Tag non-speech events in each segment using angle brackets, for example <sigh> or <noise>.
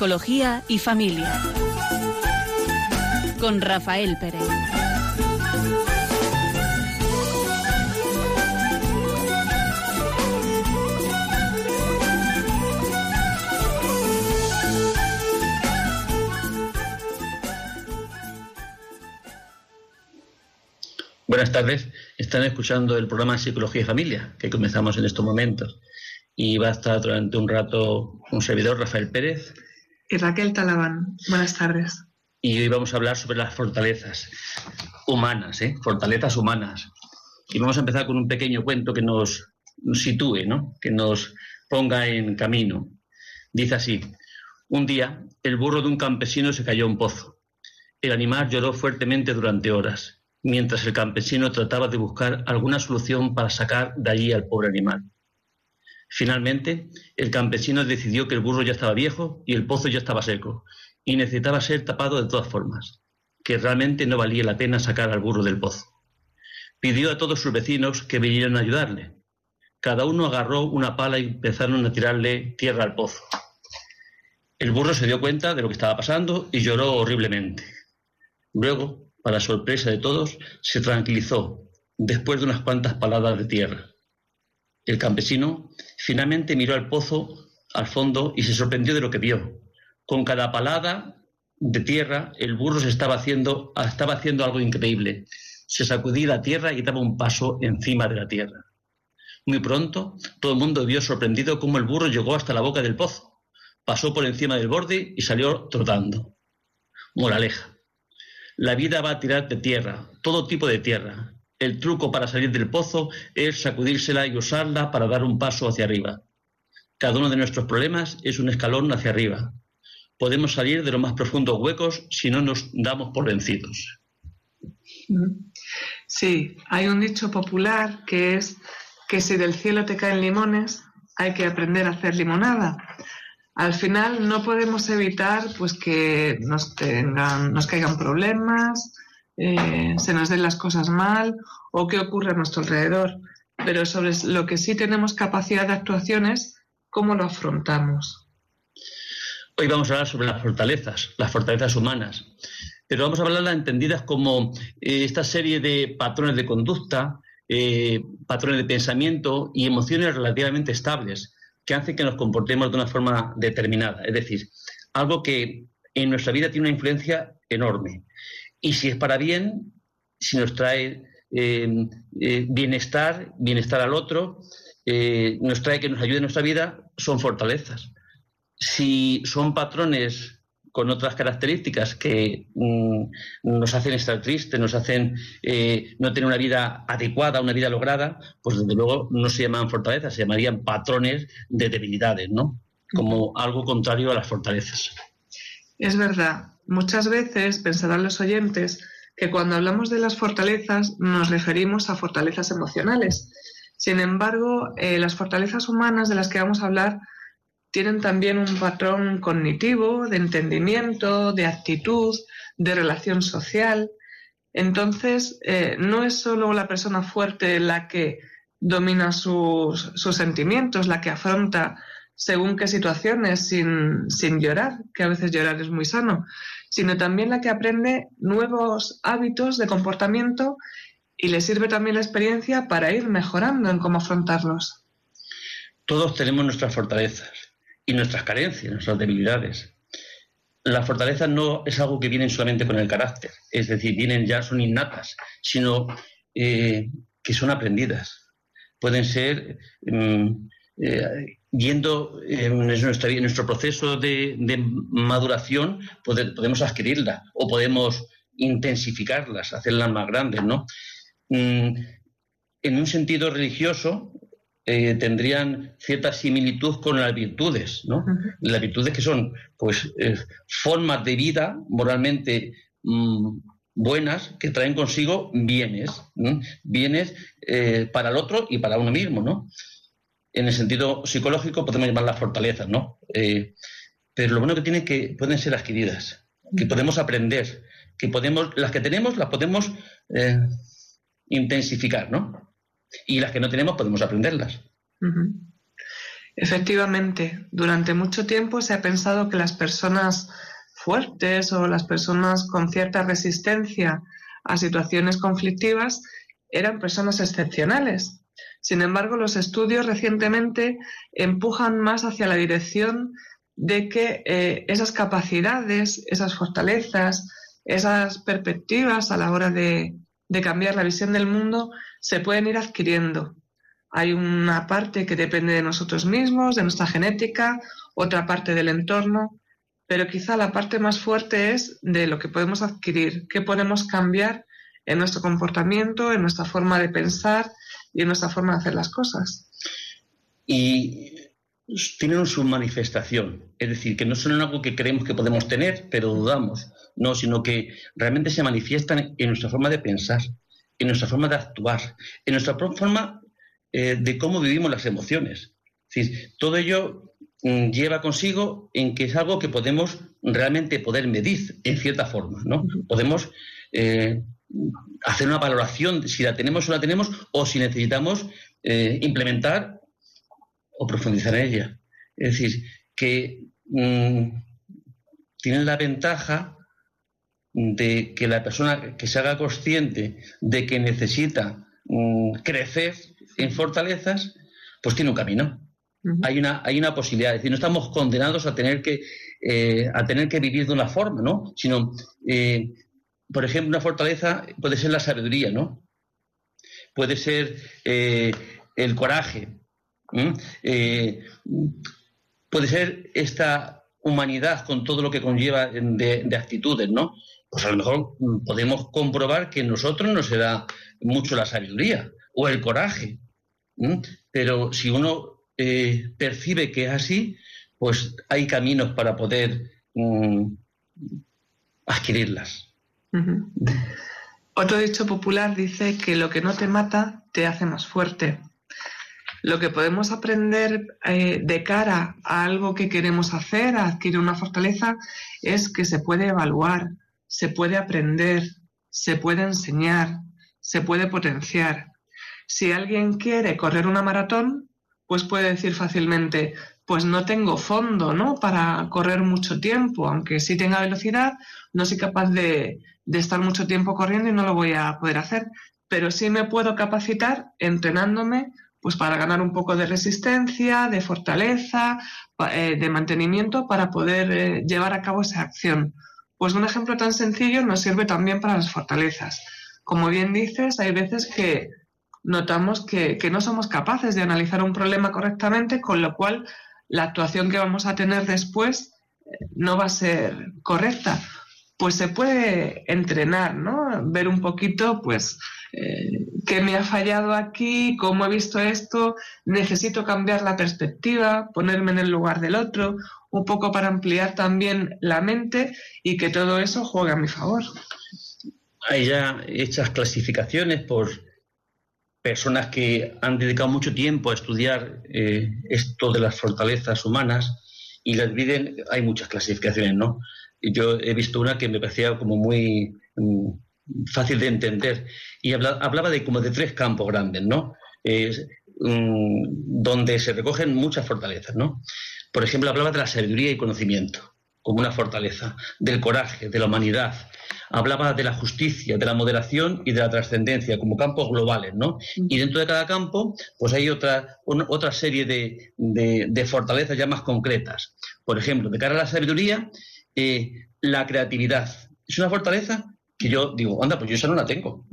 Psicología y familia. Con Rafael Pérez. Buenas tardes. Están escuchando el programa Psicología y Familia que comenzamos en estos momentos. Y va a estar durante un rato un servidor, Rafael Pérez. Y Raquel Talabán. Buenas tardes. Y hoy vamos a hablar sobre las fortalezas humanas, ¿eh? fortalezas humanas. Y vamos a empezar con un pequeño cuento que nos, sitúe, ¿no? que nos ponga en camino. Dice así, un día el burro de un campesino se cayó a un pozo. El animal lloró fuertemente durante horas mientras el campesino trataba de buscar alguna solución para sacar de allí al pobre animal. Finalmente, el campesino decidió que el burro ya estaba viejo y el pozo ya estaba seco, y necesitaba ser tapado de todas formas, que realmente no valía la pena sacar al burro del pozo. Pidió a todos sus vecinos que vinieran a ayudarle. Cada uno agarró una pala y empezaron a tirarle tierra al pozo. El burro se dio cuenta de lo que estaba pasando y lloró horriblemente. Luego, para sorpresa de todos, se tranquilizó después de unas cuantas paladas de tierra. El campesino finalmente miró al pozo al fondo y se sorprendió de lo que vio. Con cada palada de tierra, el burro se estaba haciendo, estaba haciendo algo increíble. Se sacudía la tierra y daba un paso encima de la tierra. Muy pronto, todo el mundo vio sorprendido cómo el burro llegó hasta la boca del pozo, pasó por encima del borde y salió trotando. Moraleja. La vida va a tirar de tierra, todo tipo de tierra. El truco para salir del pozo es sacudírsela y usarla para dar un paso hacia arriba. Cada uno de nuestros problemas es un escalón hacia arriba. Podemos salir de los más profundos huecos si no nos damos por vencidos. Sí, hay un dicho popular que es que si del cielo te caen limones, hay que aprender a hacer limonada al final no podemos evitar pues que nos tengan, nos caigan problemas, eh, se nos den las cosas mal o que ocurre a nuestro alrededor. Pero sobre lo que sí tenemos capacidad de actuación es cómo lo afrontamos. Hoy vamos a hablar sobre las fortalezas, las fortalezas humanas. Pero vamos a hablarlas entendidas como eh, esta serie de patrones de conducta, eh, patrones de pensamiento y emociones relativamente estables que hace que nos comportemos de una forma determinada. Es decir, algo que en nuestra vida tiene una influencia enorme. Y si es para bien, si nos trae eh, eh, bienestar, bienestar al otro, eh, nos trae que nos ayude en nuestra vida, son fortalezas. Si son patrones con otras características que mm, nos hacen estar tristes, nos hacen no tener una vida adecuada, una vida lograda, pues desde luego no se llaman fortalezas, se llamarían patrones de debilidades, ¿no? Como algo contrario a las fortalezas. Es verdad. Muchas veces pensarán los oyentes que cuando hablamos de las fortalezas nos referimos a fortalezas emocionales. Sin embargo, eh, las fortalezas humanas de las que vamos a hablar tienen también un patrón cognitivo, de entendimiento, de actitud, de relación social. Entonces, eh, no es solo la persona fuerte la que domina sus, sentimientos, la que afronta según qué situaciones sin, sin llorar, que a veces llorar es muy sano, sino también la que aprende nuevos hábitos de comportamiento y le sirve también la experiencia para ir mejorando en cómo afrontarlos. Todos tenemos nuestras fortalezas y nuestras carencias, nuestras debilidades. Las fortalezas no es algo que vienen solamente con el carácter, es decir, vienen ya, son innatas, sino eh, que son aprendidas. Pueden ser mm, eh, yendo en nuestra, en nuestro proceso de, maduración, podemos adquirirlas o podemos intensificarlas, hacerlas más grandes, ¿no? Mm, en un sentido religioso, eh, tendrían cierta similitud con las virtudes, ¿no? Las virtudes que son, pues, eh, formas de vida moralmente mm, buenas que traen consigo bienes, bienes eh, para el otro y para uno mismo, ¿no? En el sentido psicológico podemos llamarlas fortalezas, ¿no? pero lo bueno que tienen que pueden ser adquiridas, que podemos aprender, que podemos, las que tenemos las podemos intensificar, ¿no? y las que no tenemos podemos aprenderlas. Efectivamente, durante mucho tiempo se ha pensado que las personas fuertes o las personas con cierta resistencia a situaciones conflictivas eran personas excepcionales. Sin embargo, los estudios recientemente empujan más hacia la dirección de que eh, esas capacidades, esas fortalezas, esas perspectivas a la hora de, de cambiar la visión del mundo se pueden ir adquiriendo. Hay una parte que depende de nosotros mismos, de nuestra genética, otra parte del entorno, pero quizá la parte más fuerte es de lo que podemos adquirir, qué podemos cambiar en nuestro comportamiento, en nuestra forma de pensar y en nuestra forma de hacer las cosas. Y tienen su manifestación, es decir, que no son algo que creemos que podemos tener, pero dudamos, no, sino que realmente se manifiestan en nuestra forma de pensar, en nuestra forma de actuar, en nuestra forma eh, de cómo vivimos las emociones. Es decir, todo ello Mm, lleva consigo en que es algo que podemos realmente poder medir en cierta forma, ¿no? Podemos eh, hacer una valoración de si la tenemos o la tenemos o si necesitamos eh, implementar o profundizar en ella. Es decir, que mm, tienen la ventaja de que la persona que se haga consciente de que necesita mm, crecer en fortalezas, pues tiene un camino hay, una, hay una posibilidad. Es decir, no estamos condenados a tener que, eh, a tener que vivir de una forma, ¿no? Sino, eh, por ejemplo, una fortaleza puede ser la sabiduría, ¿no? Puede ser eh, el coraje. puede ser esta humanidad con todo lo que conlleva de, actitudes, ¿no? Pues a lo mejor mm, podemos comprobar que en nosotros no se da mucho la sabiduría o el coraje. Pero si uno eh, percibe que es así, pues hay caminos para poder mm, adquirirlas. Otro dicho popular dice que lo que no te mata te hace más fuerte. Lo que podemos aprender eh, de cara a algo que queremos hacer, a adquirir una fortaleza, es que se puede evaluar, se puede aprender, se puede enseñar, se puede potenciar. Si alguien quiere correr una maratón, pues puede decir fácilmente, pues no tengo fondo, ¿no? Para correr mucho tiempo, aunque sí tenga velocidad, no soy capaz de, estar mucho tiempo corriendo y no lo voy a poder hacer, pero sí me puedo capacitar entrenándome pues para ganar un poco de resistencia, de fortaleza, eh, de mantenimiento para poder eh, llevar a cabo esa acción. Pues un ejemplo tan sencillo nos sirve también para las fortalezas. Como bien dices, hay veces que notamos que, no somos capaces de analizar un problema correctamente, con lo cual la actuación que vamos a tener después eh, no va a ser correcta. Pues se puede entrenar, ¿no? Ver un poquito, pues, eh, qué me ha fallado aquí, cómo he visto esto, necesito cambiar la perspectiva, ponerme en el lugar del otro, un poco para ampliar también la mente y que todo eso juegue a mi favor. Hay ya hechas clasificaciones por personas que han dedicado mucho tiempo a estudiar eh, esto de las fortalezas humanas y las dividen, hay muchas clasificaciones, ¿no? Yo he visto una que me parecía como muy mm, fácil de entender y hablaba de como de tres campos grandes, ¿no? Mm, donde se recogen muchas fortalezas, ¿no? Por ejemplo, hablaba de la sabiduría y conocimiento como una fortaleza, del coraje, de la humanidad, hablaba de la justicia, de la moderación y de la trascendencia como campos globales, ¿no? Y dentro de cada campo, pues hay otra, otra serie de, fortalezas ya más concretas. Por ejemplo, de cara a la sabiduría, eh, la creatividad. Es una fortaleza que yo digo, anda, pues yo esa no la tengo.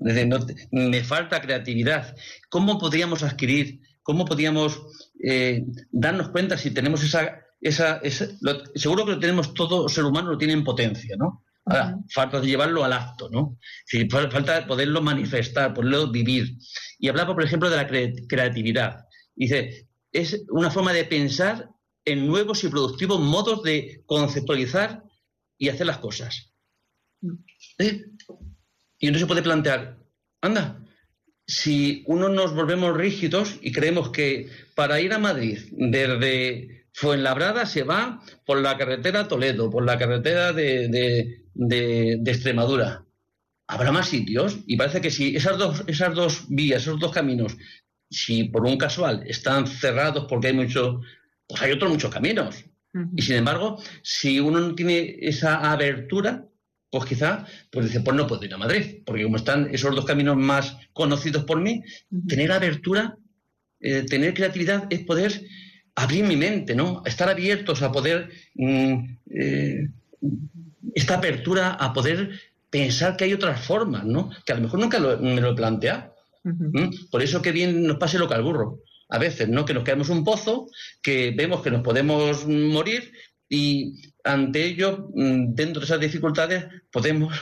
me falta creatividad. ¿Cómo podríamos adquirir, cómo podríamos eh, darnos cuenta si tenemos esa... esa, seguro que lo tenemos todo ser humano, lo tiene en potencia, ¿no? Ahora, falta de llevarlo al acto, ¿no? falta poderlo manifestar, poderlo vivir. Y hablaba, por ejemplo, de la creatividad. Dice, es una forma de pensar en nuevos y productivos modos de conceptualizar y hacer las cosas. Mm. ¿Eh? Y uno se puede plantear, anda, si uno nos volvemos rígidos y creemos que para ir a Madrid desde Fuenlabrada se va por la carretera Toledo, por la carretera de, de, Extremadura. Habrá más sitios y parece que si esas dos, esas dos vías, esos dos caminos, si por un casual están cerrados porque hay mucho pues hay otros muchos caminos. Y sin embargo, si uno no tiene esa abertura, pues quizá pues dice, pues no puedo ir a Madrid, porque como están esos dos caminos más conocidos por mí, tener abertura, eh, tener creatividad es poder abrir mi mente, ¿no? Estar abiertos a poder, mm, eh, esta apertura a poder pensar que hay otras formas, ¿no? Que a lo mejor nunca me lo he planteado. Por eso que bien nos pase lo que al burro a veces, ¿no? Que nos caemos un pozo, que vemos que nos podemos morir y ante ello, mm, dentro de esas dificultades, podemos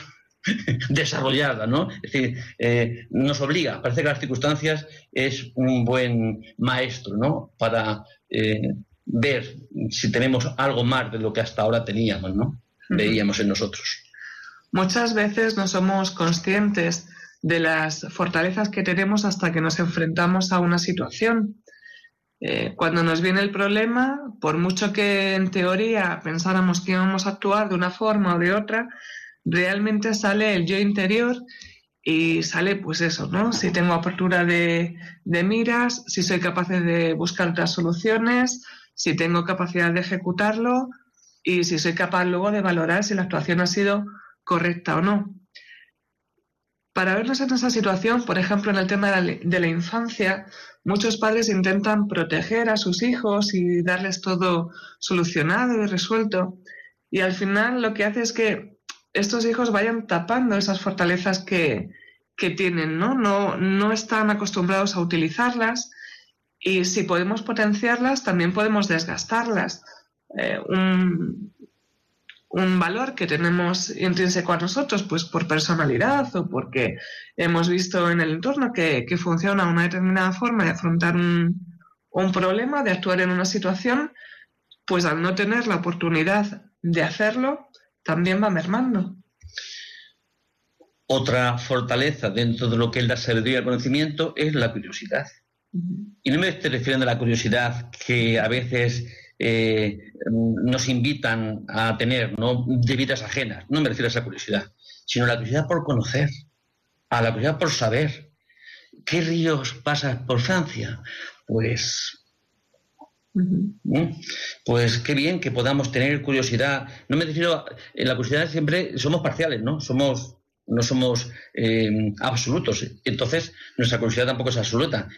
<laughs> desarrollarla, ¿no? Es decir, eh, nos obliga, parece que las circunstancias es un buen maestro, ¿no? Para eh, ver si tenemos algo más de lo que hasta ahora teníamos, ¿no? Veíamos en nosotros. Muchas veces no somos conscientes de las fortalezas que tenemos hasta que nos enfrentamos a una situación. Eh, cuando nos viene el problema, por mucho que en teoría pensáramos que íbamos a actuar de una forma o de otra, realmente sale el yo interior y sale pues eso, ¿no? Si tengo apertura de, de miras, si soy capaz de buscar otras soluciones, si tengo capacidad de ejecutarlo y si soy capaz luego de valorar si la actuación ha sido correcta o no. Para vernos en esa situación, por ejemplo, en el tema de la, infancia, muchos padres intentan proteger a sus hijos y darles todo solucionado y resuelto. Y al final lo que hace es que estos hijos vayan tapando esas fortalezas que, tienen, ¿no? ¿no? No están acostumbrados a utilizarlas y si podemos potenciarlas, también podemos desgastarlas. Eh, un, un valor que tenemos intrínseco a nosotros, pues por personalidad o porque hemos visto en el entorno que, funciona una determinada forma de afrontar un, problema, de actuar en una situación, pues al no tener la oportunidad de hacerlo, también va mermando. Otra fortaleza dentro de lo que es la sabiduría y el conocimiento es la curiosidad. Y no me estoy refiriendo a la curiosidad que a veces eh, nos invitan a tener ¿no? de vidas ajenas. No me refiero a esa curiosidad, sino la curiosidad por conocer, a la curiosidad por saber. ¿Qué ríos pasan por Francia? Pues Pues qué bien que podamos tener curiosidad. No me refiero, en la curiosidad siempre somos parciales, ¿no? Somos no somos eh, absolutos. Entonces, nuestra curiosidad tampoco es absoluta.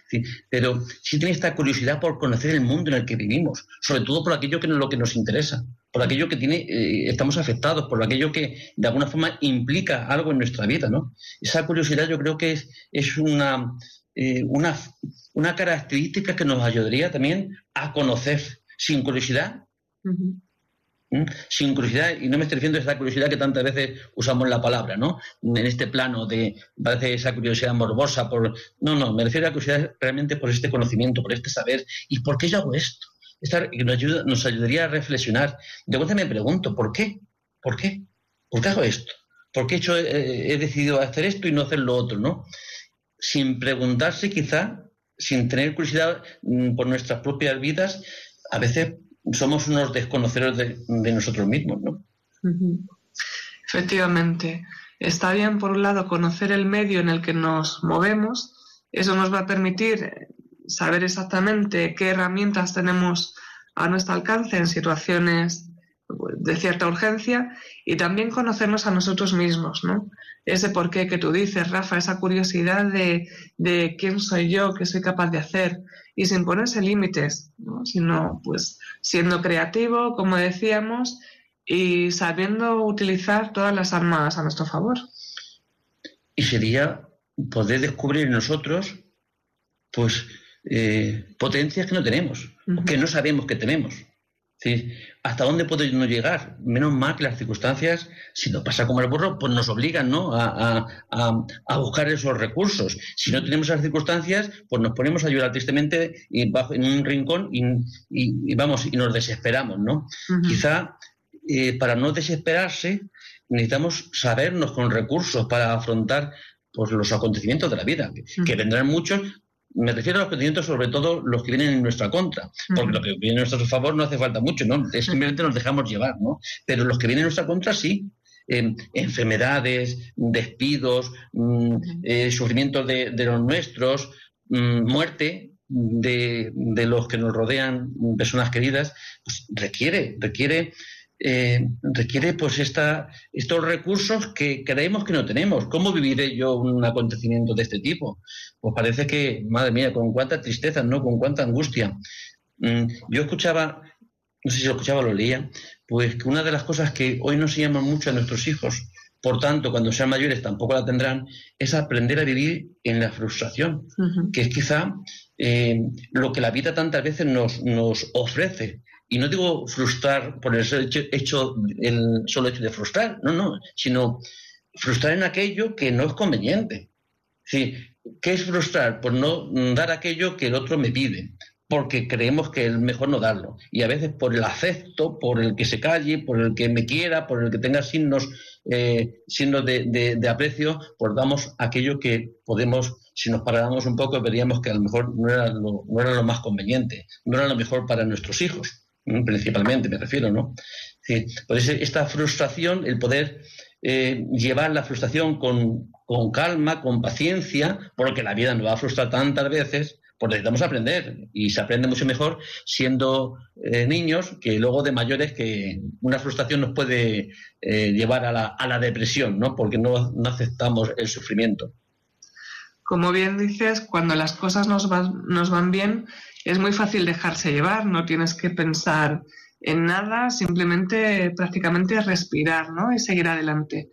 Pero sí tiene esta curiosidad por conocer el mundo en el que vivimos, sobre todo por aquello que es lo que nos interesa, por aquello que tiene, eh, estamos afectados, por aquello que de alguna forma implica algo en nuestra vida. ¿no? Esa curiosidad yo creo que es, es una, eh, una, una característica que nos ayudaría también a conocer. Sin curiosidad, ¿Mm? sin curiosidad, y no me estoy refiriendo a esa curiosidad que tantas veces usamos la palabra, ¿no? En este plano de, parece esa curiosidad morbosa, por... No, no, me refiero a la curiosidad realmente por este conocimiento, por este saber, ¿y por qué yo hago esto? Esta, nos, ayuda, nos ayudaría a reflexionar. De vuelta me pregunto, ¿por qué? ¿Por qué? ¿Por qué hago esto? ¿Por qué he, he decidido hacer esto y no hacer lo otro, no? Sin preguntarse quizá, sin tener curiosidad mm, por nuestras propias vidas, a veces somos unos desconocedores de, nosotros mismos, ¿no? Efectivamente. Está bien, por un lado, conocer el medio en el que nos movemos. Eso nos va a permitir saber exactamente qué herramientas tenemos a nuestro alcance en situaciones de cierta urgencia y también conocernos a nosotros mismos, ¿no? Ese por qué que tú dices, Rafa, esa curiosidad de, de quién soy yo, qué soy capaz de hacer, y sin ponerse límites, sino pues siendo creativo, como decíamos, y sabiendo utilizar todas las armas a nuestro favor. Y sería poder descubrir en nosotros pues eh, potencias que no tenemos, que no sabemos que tenemos. ¿Hasta dónde podemos llegar? Menos mal que las circunstancias, si nos pasa como el burro, pues nos obligan ¿no? a, buscar esos recursos. Si no tenemos esas circunstancias, pues nos ponemos a llorar tristemente y bajo, en un rincón y, vamos, y nos desesperamos. ¿no? Quizá eh, para no desesperarse necesitamos sabernos con recursos para afrontar pues, los acontecimientos de la vida, que vendrán muchos, me refiero a los acontecimientos, sobre todo los que vienen en nuestra contra, porque lo que viene en nuestro favor no hace falta mucho, ¿no? Simplemente nos dejamos llevar, ¿no? Pero los que vienen en nuestra contra sí. enfermedades, despidos, mm, eh, sufrimientos de, los nuestros, mm, muerte, de, los que nos rodean, personas queridas, pues requiere, requiere, eh, requiere pues esta, estos recursos que creemos que no tenemos. ¿Cómo viviré yo un acontecimiento de este tipo? Pues parece que, madre mía, con cuánta tristeza, ¿no? Con cuánta angustia. Mm, yo escuchaba, no sé si lo escuchaba o lo leía, pues que una de las cosas que hoy nos llaman mucho a nuestros hijos por tanto, cuando sean mayores tampoco la tendrán, es aprender a vivir en la frustración, que es quizá eh, lo que la vida tantas veces nos, nos, ofrece. Y no digo frustrar por el hecho, el solo hecho de frustrar, no, no, sino frustrar en aquello que no es conveniente. Sí, ¿Qué es frustrar? Por no dar aquello que el otro me pide porque creemos que es mejor no darlo. Y a veces por el afecto, por el que se calle, por el que me quiera, por el que tenga signos, eh, signos de, aprecio, pues damos aquello que podemos, si nos paráramos un poco, veríamos que a lo mejor no era lo, no era lo más conveniente, no era lo mejor para nuestros hijos, principalmente me refiero, ¿no? Sí, por eso esta frustración, el poder eh, llevar la frustración con, con calma, con paciencia, porque la vida nos va a frustrar tantas veces, pues necesitamos aprender y se aprende mucho mejor siendo eh, niños que luego de mayores que una frustración nos puede eh, llevar a la, a la, depresión, ¿no? Porque no, no, aceptamos el sufrimiento. Como bien dices, cuando las cosas nos van, nos van bien, es muy fácil dejarse llevar, no tienes que pensar en nada, simplemente prácticamente respirar, ¿no? Y seguir adelante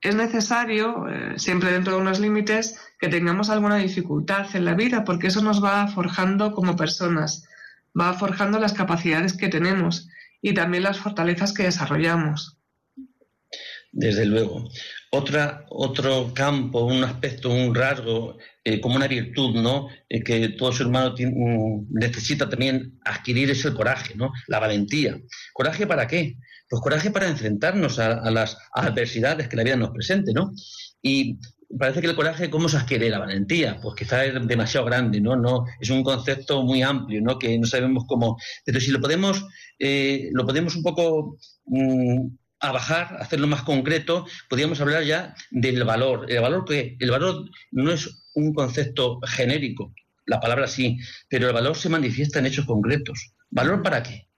es necesario, eh, siempre dentro de unos límites, que tengamos alguna dificultad en la vida, porque eso nos va forjando como personas, va forjando las capacidades que tenemos y también las fortalezas que desarrollamos. Desde luego. Otro campo, un aspecto, un rasgo, eh, como una virtud, ¿no? Eh, que todo ser humano mm, necesita también adquirir es el coraje, ¿no? La valentía. ¿Coraje para qué? Pues coraje para enfrentarnos a, las adversidades que la vida nos presente, ¿no? Y parece que el coraje, ¿cómo se adquiere la valentía? Pues quizás es demasiado grande, ¿no? no Es un concepto muy amplio, ¿no? Que no sabemos cómo... Pero si lo podemos, eh, lo podemos un poco... Bajar, hacerlo más concreto, podríamos hablar ya del valor. El valor que el valor no es un concepto genérico, la palabra sí, pero el valor se manifiesta en hechos concretos. ¿Valor para qué?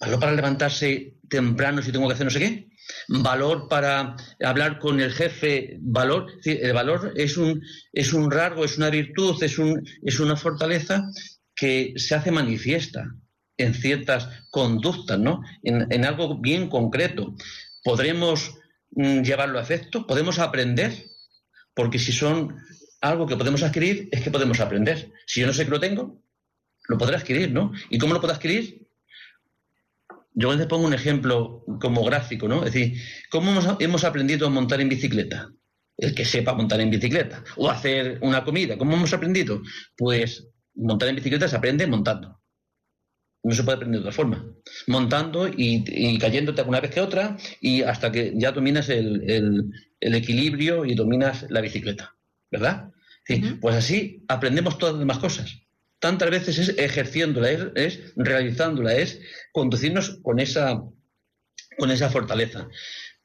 valor para levantarse temprano si tengo que hacer no sé qué, valor para hablar con el jefe, valor, el valor es un, es un rasgo, es una virtud, es, un, es una fortaleza que se hace manifiesta en ciertas conductas, ¿no? En, algo bien concreto. ¿Podremos mm, llevarlo a efecto? ¿Podemos aprender? Porque si son algo que podemos adquirir, es que podemos aprender. Si yo no sé que lo tengo, lo podré adquirir, ¿no? ¿Y cómo lo puedo adquirir? Yo les pongo un ejemplo como gráfico, ¿no? Es decir, ¿cómo hemos, aprendido a montar en bicicleta? El que sepa montar en bicicleta. O hacer una comida. ¿Cómo hemos aprendido? Pues montar en bicicleta se aprende montando. No se puede aprender de otra forma. Montando y, cayéndote una vez que otra y hasta que ya dominas el, equilibrio y dominas la bicicleta. ¿Verdad? Sí, Pues así aprendemos todas las demás cosas tantas veces es ejerciéndola, es, realizándola, es conducirnos con esa, con esa fortaleza.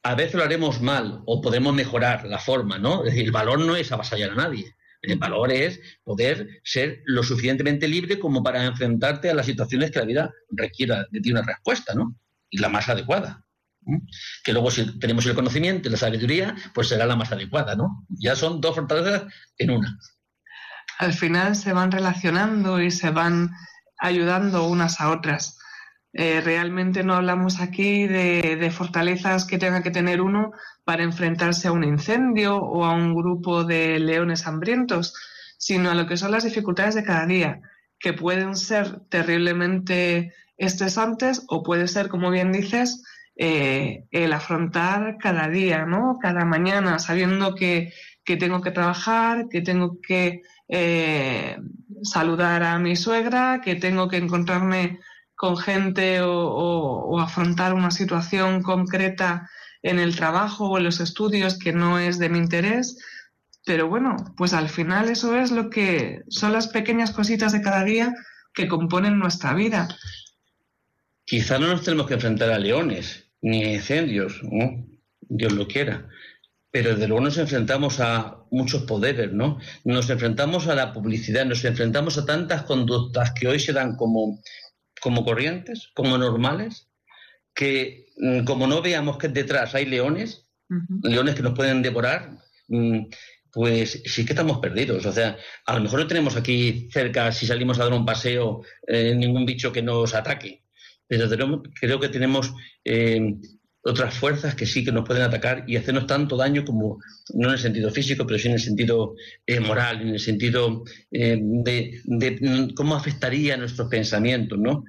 A veces lo haremos mal o podemos mejorar la forma, ¿no? Es decir, el valor no es avasallar a nadie. El valor es poder ser lo suficientemente libre como para enfrentarte a las situaciones que la vida requiera de ti una respuesta, ¿no? Y la más adecuada. Que luego si tenemos el conocimiento y la sabiduría, pues será la más adecuada, ¿no? Ya son dos fortalezas en una al final se van relacionando y se van ayudando unas a otras. Eh, realmente no hablamos aquí de, fortalezas que tenga que tener uno para enfrentarse a un incendio o a un grupo de leones hambrientos, sino a lo que son las dificultades de cada día, que pueden ser terriblemente estresantes o puede ser, como bien dices, eh, el afrontar cada día, ¿no? Cada mañana, sabiendo que, que tengo que trabajar, que tengo que eh, saludar a mi suegra, que tengo que encontrarme con gente o, afrontar una situación concreta en el trabajo o en los estudios que no es de mi interés. Pero bueno, pues al final eso es lo que son las pequeñas cositas de cada día que componen nuestra vida. Quizá no nos tenemos que enfrentar a leones ni a incendios, Dios lo quiera, pero desde luego nos enfrentamos a muchos poderes, ¿no? Nos enfrentamos a la publicidad, nos enfrentamos a tantas conductas que hoy se dan como, como corrientes, como normales, que mm, como no veamos que detrás hay leones, leones que nos pueden devorar, mm, pues sí que estamos perdidos. O sea, a lo mejor no tenemos aquí cerca, si salimos a dar un paseo, eh, ningún bicho que nos ataque. Pero creo que tenemos eh, otras fuerzas que sí que nos pueden atacar y hacernos tanto daño como, no en el sentido físico, pero sí en el sentido eh, moral, en el sentido de, de, cómo afectaría nuestros pensamientos, ¿no?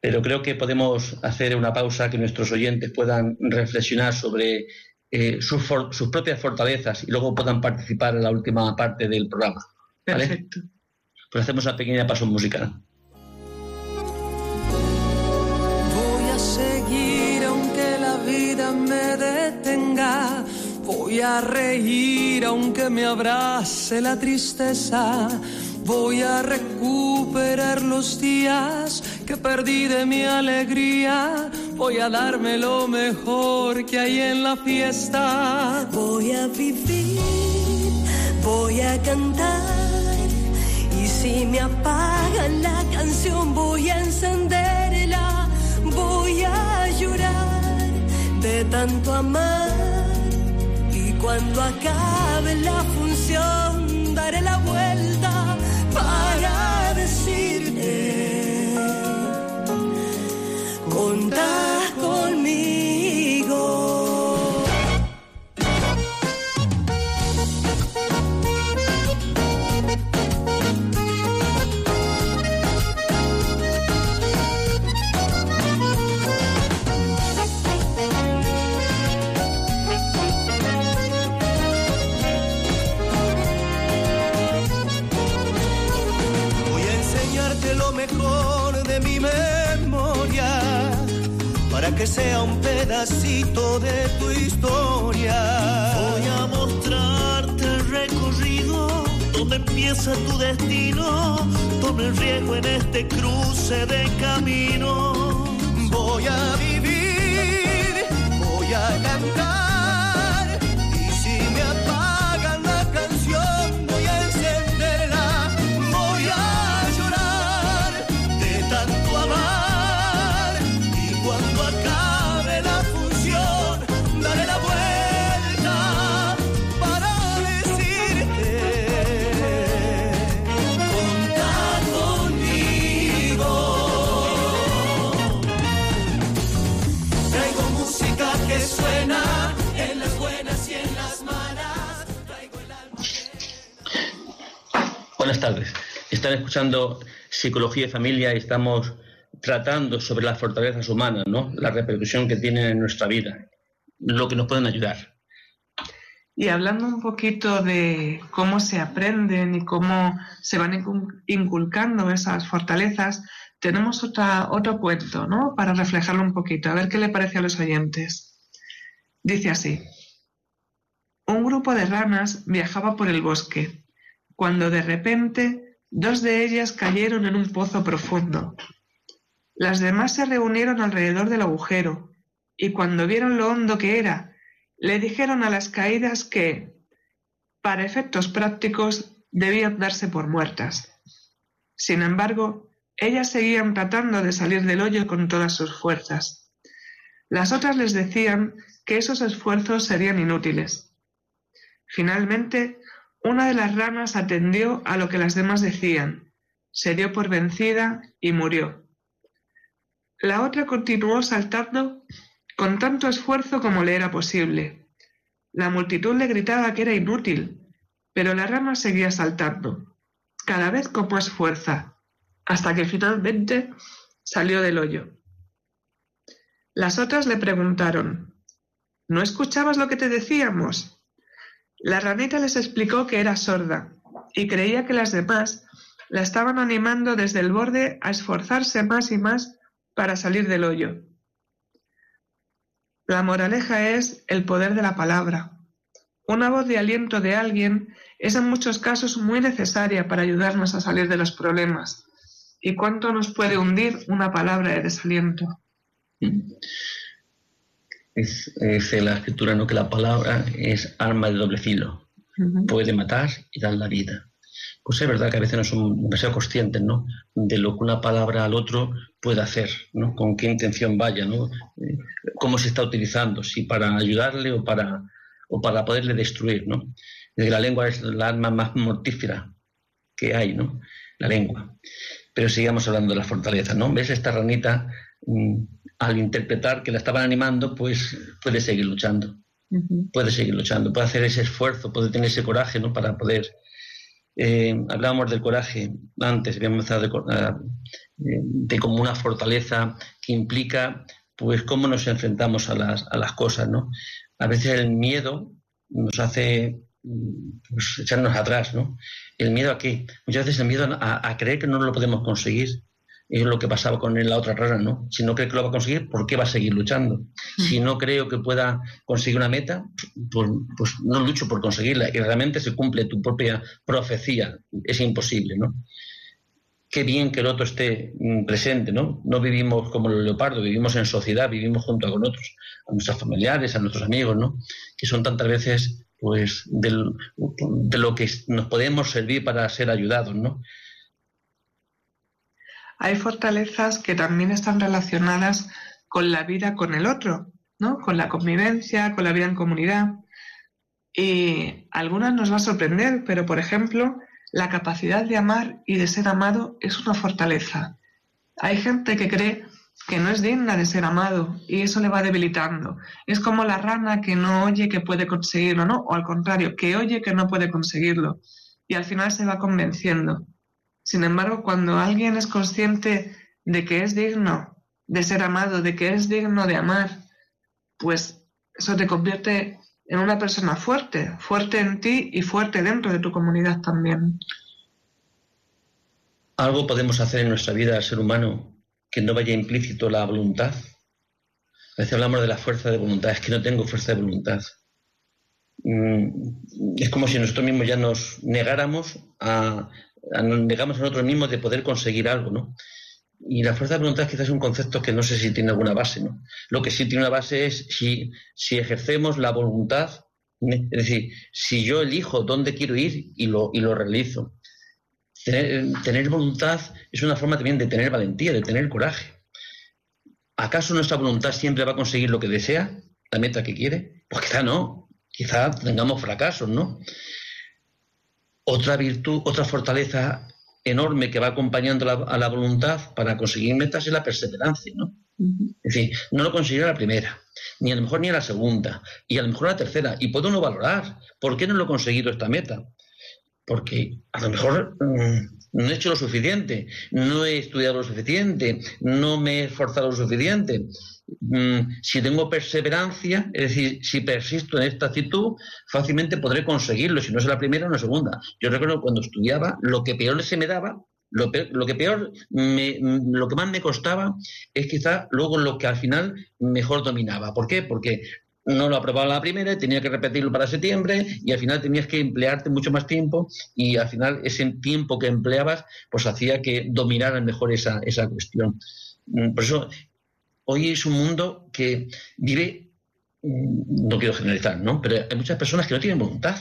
Pero creo que podemos hacer una pausa, que nuestros oyentes puedan reflexionar sobre eh, sus, propias fortalezas y luego puedan participar en la última parte del programa. Perfecto. Pues hacemos una pequeña paso musical. Me detenga. Voy a reír aunque me abrace la tristeza. Voy a recuperar los días que perdí de mi alegría. Voy a darme lo mejor que hay en la fiesta. Voy a vivir, voy a cantar. Y si me apagan la canción, voy a encenderla. Voy a llorar de tanto amar. Y cuando acabe la función, daré la vuelta para decirte, contá sea un pedacito de tu historia. Voy a mostrarte el recorrido donde empieza tu destino. Toma el riesgo en este cruce de camino. Voy a vivir, voy a cantar Buenas tardes. Están escuchando Psicología y Familia y estamos tratando sobre las fortalezas humanas, ¿no? La repercusión que tienen en nuestra vida, lo que nos pueden ayudar. Y hablando un poquito de cómo se aprenden y cómo se van inculcando esas fortalezas, tenemos otra, otro cuento, ¿no? Para reflejarlo un poquito, a ver qué le parece a los oyentes. Dice así. Un grupo de ranas viajaba por el bosque cuando de repente dos de ellas cayeron en un pozo profundo. Las demás se reunieron alrededor del agujero y cuando vieron lo hondo que era, le dijeron a las caídas que, para efectos prácticos, debían darse por muertas. Sin embargo, ellas seguían tratando de salir del hoyo con todas sus fuerzas. Las otras les decían que esos esfuerzos serían inútiles. Finalmente, una de las ranas atendió a lo que las demás decían, se dio por vencida y murió. La otra continuó saltando con tanto esfuerzo como le era posible. La multitud le gritaba que era inútil, pero la rana seguía saltando, cada vez con más fuerza, hasta que finalmente salió del hoyo. Las otras le preguntaron, ¿No escuchabas lo que te decíamos? La ranita les explicó que era sorda y creía que las demás la estaban animando desde el borde a esforzarse más y más para salir del hoyo. La moraleja es el poder de la palabra. Una voz de aliento de alguien es en muchos casos muy necesaria para ayudarnos a salir de los problemas. ¿Y cuánto nos puede hundir una palabra de desaliento? Dice la escritura ¿no? que la palabra es arma de doble filo. Puede matar y dar la vida. Pues es verdad que a veces no somos demasiado conscientes ¿no? de lo que una palabra al otro puede hacer, ¿no? con qué intención vaya, ¿no? Eh, cómo se está utilizando, si para ayudarle o para, o para poderle destruir. ¿no? La lengua es la arma más mortífera que hay, ¿no? la lengua. Pero sigamos hablando de la fortaleza. ¿no? ¿Ves esta ranita? Mm, al interpretar que la estaban animando, pues puede seguir luchando. Puede seguir luchando, puede hacer ese esfuerzo, puede tener ese coraje ¿no? para poder. Eh, hablábamos del coraje antes, habíamos hablado de, de, como una fortaleza que implica pues cómo nos enfrentamos a las, a las cosas, ¿no? A veces el miedo nos hace pues, echarnos atrás, ¿no? ¿El miedo a qué? Muchas veces el miedo a, a creer que no lo podemos conseguir, es lo que pasaba con la otra rara, ¿no? Si no cree que lo va a conseguir, ¿por qué va a seguir luchando? Mm. Si no creo que pueda conseguir una meta, pues, pues, no lucho por conseguirla y realmente se cumple tu propia profecía. Es imposible, ¿no? Qué bien que el otro esté mm, presente, ¿no? No vivimos como los leopardos, vivimos en sociedad, vivimos junto con otros, a nuestros familiares, a nuestros amigos, ¿no? Que son tantas veces, pues, de lo que nos podemos servir para ser ayudados, ¿no? Hay fortalezas que también están relacionadas con la vida con el otro, ¿no? Con la convivencia, con la vida en comunidad. Y algunas nos va a sorprender, pero por ejemplo, la capacidad de amar y de ser amado es una fortaleza. Hay gente que cree que no es digna de ser amado y eso le va debilitando. Es como la rana que no oye que puede conseguirlo, ¿no? O al contrario, que oye que no puede conseguirlo y al final se va convenciendo. Sin embargo, cuando alguien es consciente de que es digno de ser amado, de que es digno de amar, pues eso te convierte en una persona fuerte, fuerte en ti y fuerte dentro de tu comunidad también. ¿Algo podemos hacer en nuestra vida al ser humano que no vaya implícito la voluntad? A veces hablamos de la fuerza de voluntad, es que no tengo fuerza de voluntad. Mm, es como si nosotros mismos ya nos negáramos a, negamos a nosotros mismos de poder conseguir algo, ¿no? Y la fuerza de voluntad quizás es un concepto que no sé si tiene alguna base, ¿no? Lo que sí tiene una base es si, ejercemos la voluntad, es decir, si yo elijo dónde quiero ir y lo, y lo realizo. Tener, tener voluntad es una forma también de tener valentía, de tener coraje. ¿Acaso nuestra voluntad siempre va a conseguir lo que desea, la meta que quiere? Pues quizá no, quizá tengamos fracasos, ¿no? Otra virtud, otra fortaleza enorme que va acompañando a la voluntad para conseguir metas es la perseverancia, ¿no? Es decir, no lo conseguirá la primera, ni a lo mejor ni a la segunda, y a lo mejor la tercera, y puedo no valorar por qué no lo he conseguido esta meta. Porque a lo mejor mm, no he hecho lo suficiente, no he estudiado lo suficiente, no me he esforzado lo suficiente. Mm, si tengo perseverancia, es decir, si persisto en esta actitud, fácilmente podré conseguirlo, si no es la primera la segunda. Yo recuerdo cuando estudiaba, lo que peor se me daba, lo, que peor, lo que más me costaba es quizá luego lo que al final mejor dominaba. ¿Por qué? Porque no lo aprobaba la primera y tenía que repetirlo para septiembre y al final tenías que emplearte mucho más tiempo y al final ese tiempo que empleabas pues hacía que dominaran mejor esa, esa cuestión. Mm, por eso hoy es un mundo que vive, mm, no quiero generalizar, ¿no? Pero hay muchas personas que no tienen voluntad.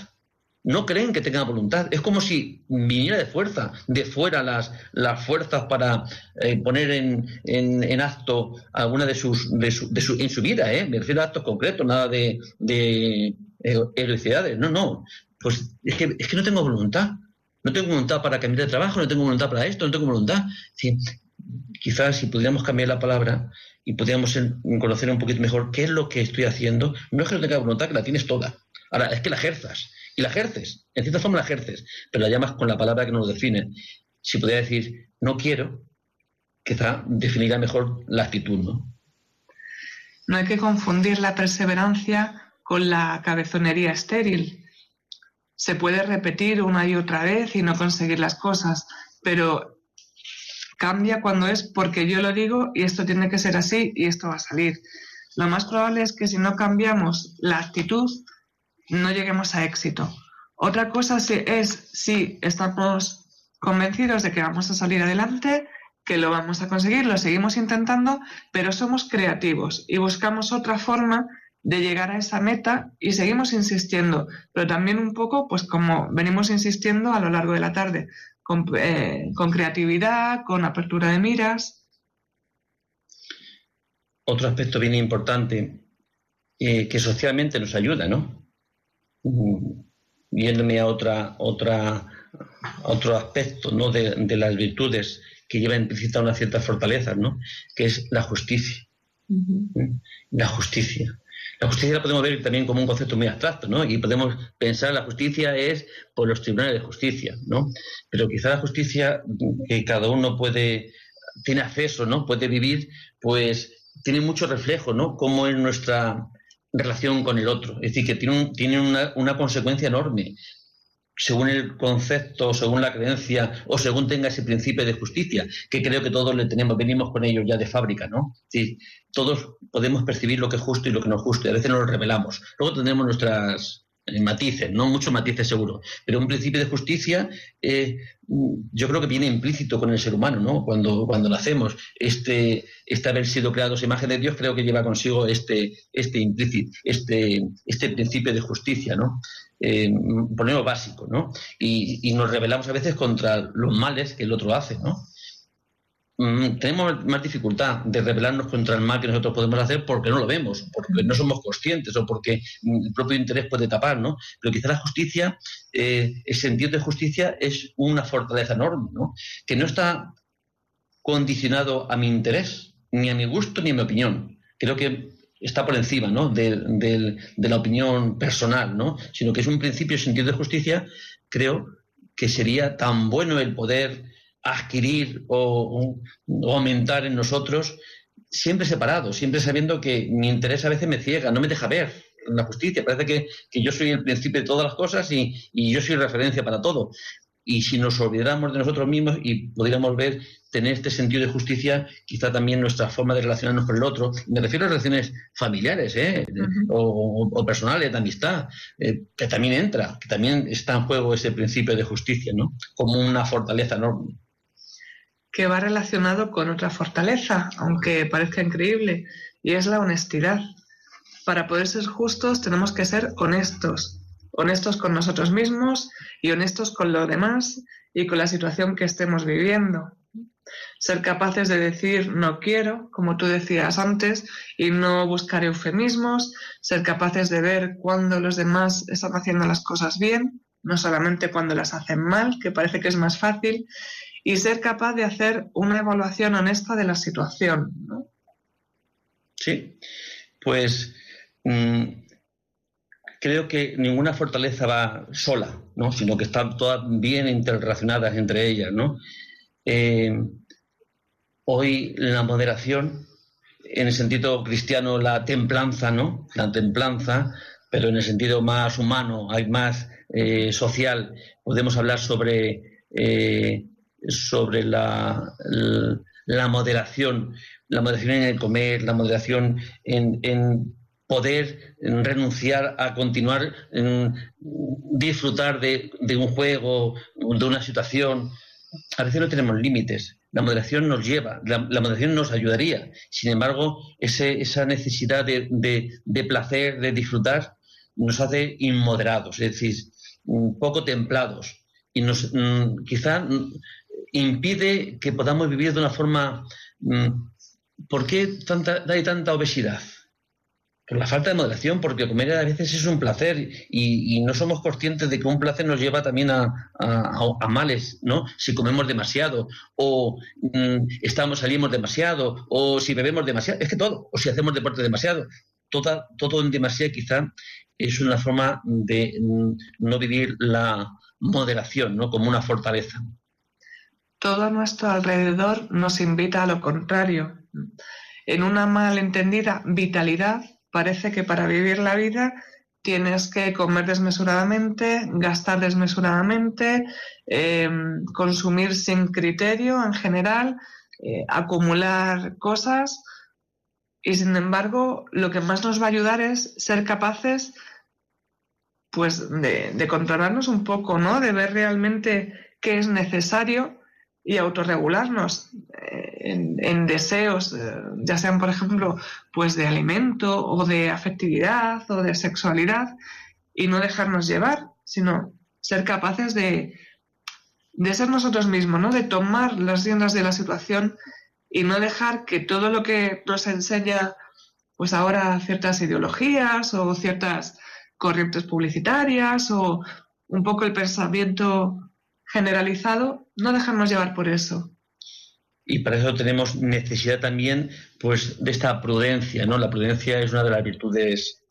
No creen que tengan voluntad. Es como si viniera de fuerza, de fuera las, las fuerzas para eh, poner en, en, acto alguna de sus, de su, de su, en su vida, ¿eh? Me refiero a actos concretos, nada de, de eh, heroicidades. No, no. Pues es que, es que no tengo voluntad. No tengo voluntad para cambiar de trabajo, no tengo voluntad para esto, no tengo voluntad. Quizás si pudiéramos cambiar la palabra, y podríamos conocer un poquito mejor qué es lo que estoy haciendo. No es que no tenga voluntad, que la tienes toda. Ahora, es que la ejerzas. Y la ejerces. En cierta forma la ejerces, pero la llamas con la palabra que nos define. Si pudiera decir no quiero, quizá definirá mejor la actitud, ¿no? No hay que confundir la perseverancia con la cabezonería estéril. Se puede repetir una y otra vez y no conseguir las cosas, pero Cambia cuando es porque yo lo digo y esto tiene que ser así y esto va a salir. Lo más probable es que si no cambiamos la actitud, no lleguemos a éxito. Otra cosa es si estamos convencidos de que vamos a salir adelante, que lo vamos a conseguir, lo seguimos intentando, pero somos creativos y buscamos otra forma de llegar a esa meta y seguimos insistiendo, pero también un poco, pues como venimos insistiendo a lo largo de la tarde, con, eh, creatividad, con apertura de miras. Otro aspecto bien importante eh, que socialmente nos ayuda, ¿no? Mm, viéndome a otra, otra, otro aspecto ¿no? de, las virtudes que lleva implícita una cierta fortaleza, ¿no? que es la justicia. ¿Mm? La justicia. La justicia la podemos ver también como un concepto muy abstracto, ¿no? Y podemos pensar la justicia es por los tribunales de justicia, ¿no? Pero quizá la justicia que cada uno puede, tiene acceso, ¿no? Puede vivir, pues tiene mucho reflejo, ¿no? Como en nuestra relación con el otro. Es decir, que tiene, tiene una, una consecuencia enorme según el concepto, según la creencia o según tenga ese principio de justicia, que creo que todos le tenemos, venimos con ellos ya de fábrica, ¿no? Todos podemos percibir lo que es justo y lo que no es justo, y a veces nos lo revelamos. Luego tenemos nuestras matices, no muchos matices seguro, pero un principio de justicia eh, yo creo que viene implícito con el ser humano, ¿no? Cuando, cuando nacemos, este, este haber sido creados imagen de Dios creo que lleva consigo este, este implícito, este, este principio de justicia, ¿no? Eh, básico, ¿no? Y, y, nos rebelamos a veces contra los males que el otro hace, ¿no? Mm, tenemos más dificultad de rebelarnos contra el mal que nosotros podemos hacer porque no lo vemos, porque no somos conscientes o porque el propio interés puede tapar, ¿no? Pero quizá la justicia, eh, el sentido de justicia es una fortaleza enorme, ¿no? Que no está condicionado a mi interés, ni a mi gusto, ni a mi opinión. Creo que está por encima ¿no? de, de, la opinión personal, ¿no? sino que es un principio sentido de justicia, creo que sería tan bueno el poder adquirir o, aumentar en nosotros, siempre separado, siempre sabiendo que mi interés a veces me ciega, no me deja ver la justicia. Parece que, yo soy el principio de todas las cosas y, y, yo soy referencia para todo. Y si nos olvidáramos de nosotros mismos y pudiéramos ver, tener este sentido de justicia, quizá también nuestra forma de relacionarnos con el otro, me refiero a relaciones familiares ¿eh? o, personales, de amistad, eh, que también entra, que también está en juego ese principio de justicia, ¿no? Como una fortaleza enorme que va relacionado con otra fortaleza, aunque parezca increíble, y es la honestidad. Para poder ser justos tenemos que ser honestos, honestos con nosotros mismos y honestos con lo demás y con la situación que estemos viviendo. Ser capaces de decir no quiero, como tú decías antes, y no buscar eufemismos, ser capaces de ver cuando los demás están haciendo las cosas bien, no solamente cuando las hacen mal, que parece que es más fácil, y ser capaz de hacer una evaluación honesta de la situación. Sí, pues mm, creo que ninguna fortaleza va sola, ¿no? sino que están todas bien interrelacionadas entre ellas. ¿no? Eh, hoy la moderación, en el sentido cristiano la templanza, ¿no? la templanza, pero en el sentido más humano, hay más eh, social, podemos hablar sobre eh, sobre la, la, moderación, la moderación en el comer, la moderación en, poder renunciar a continuar, en disfrutar de, un juego, de una situación. A veces no tenemos límites. La moderación nos lleva, la, moderación nos ayudaría. Sin embargo, esa necesidad de, de, placer, de disfrutar, nos hace inmoderados, es decir, poco templados. Y nos, mm, quizá impide que podamos vivir de una forma... Mm, ¿Por qué tanta, hay tanta obesidad? Por la falta de moderación, porque comer a veces es un placer y, no somos conscientes de que un placer nos lleva también a, males, ¿no? Si comemos demasiado o mm, estamos, salimos demasiado o si bebemos demasiado, es que todo, o si hacemos deporte demasiado, toda, todo en demasiado quizá es una forma de mm, no vivir la moderación, ¿no? Como una fortaleza todo a nuestro alrededor nos invita a lo contrario. En una malentendida vitalidad, parece que para vivir la vida tienes que comer desmesuradamente, gastar desmesuradamente, eh, consumir sin criterio en general, eh, acumular cosas. Y sin embargo, lo que más nos va a ayudar es ser capaces pues de, controlarnos un poco, ¿no? De ver realmente qué es necesario y autorregularnos. Eh, en, deseos, eh, ya sean, por ejemplo, pues de alimento o de afectividad o de sexualidad, y no dejarnos llevar, sino ser capaces de, de ser nosotros mismos, ¿no? De tomar las riendas de la situación y no dejar que todo lo que nos enseña, pues ahora ciertas ideologías o ciertas corrientes publicitarias o un poco el pensamiento generalizado, no dejarnos llevar por eso. Y para eso tenemos necesidad también, pues, de esta prudencia, ¿no? La prudencia es una de las virtudes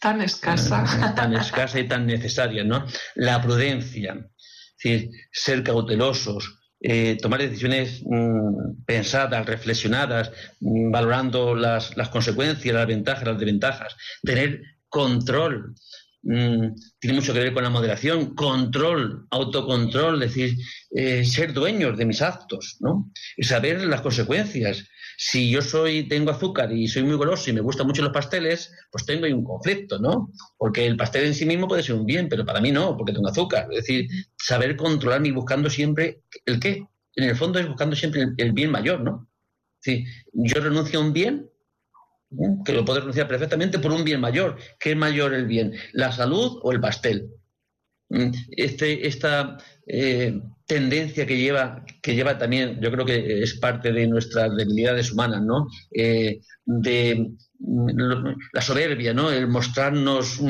tan escasa, <laughs> eh, tan escasa y tan necesaria, ¿no? La prudencia, es decir, ser cautelosos, eh, tomar decisiones mm, pensadas, reflexionadas, mm, valorando las, las, consecuencias, las ventajas, las desventajas, tener control. Mm, tiene mucho que ver con la moderación, control, autocontrol, es decir, eh, ser dueños de mis actos, ¿no? Y saber las consecuencias. Si yo soy, tengo azúcar y soy muy goloso y me gustan mucho los pasteles, pues tengo ahí un conflicto, ¿no? Porque el pastel en sí mismo puede ser un bien, pero para mí no, porque tengo azúcar. Es decir, saber controlarme y buscando siempre el qué. En el fondo es buscando siempre el, bien mayor, ¿no? Es yo renuncio a un bien. Que lo puedo renunciar perfectamente por un bien mayor. ¿Qué es mayor el bien? ¿La salud o el pastel? Mm, este, esta eh, tendencia que lleva, que lleva también, yo creo que es parte de nuestras debilidades humanas, ¿no? Eh, de la soberbia, ¿no? El mostrarnos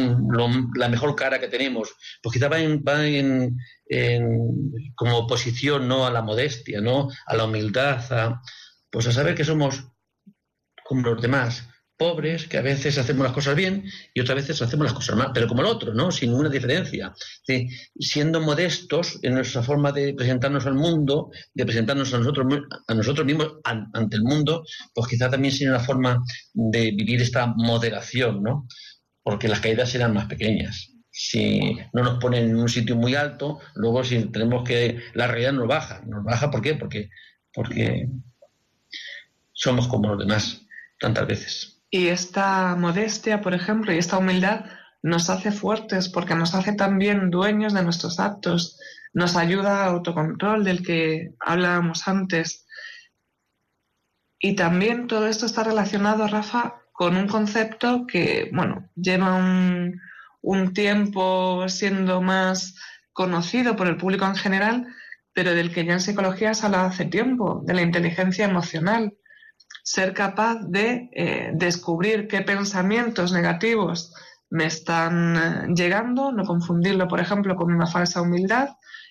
la mejor cara que tenemos, pues quizá va, en, como oposición, ¿no? A la modestia, ¿no? A la humildad, a, pues a saber que somos como los demás, pobres, que a veces hacemos las cosas bien y otras veces hacemos las cosas mal, pero como el otro, ¿no? Sin ninguna diferencia. siendo modestos en nuestra forma de presentarnos al mundo, de presentarnos a nosotros, a nosotros mismos ante el mundo, pues quizá también sería una forma de vivir esta moderación, ¿no? Porque las caídas serán más pequeñas. Si no nos ponen en un sitio muy alto, luego si tenemos que la realidad nos baja. ¿Nos baja por qué? Porque, porque somos como los demás tantas veces. Y esta modestia, por ejemplo, y esta humildad nos hace fuertes porque nos hace también dueños de nuestros actos, nos ayuda a autocontrol del que hablábamos antes. Y también todo esto está relacionado, Rafa, con un concepto que, bueno, lleva un, un tiempo siendo más conocido por el público en general, pero del que ya en psicología se habla hace tiempo, de la inteligencia emocional ser capaz de eh, descubrir qué pensamientos negativos me están eh, llegando, no confundirlo, por ejemplo, con una falsa humildad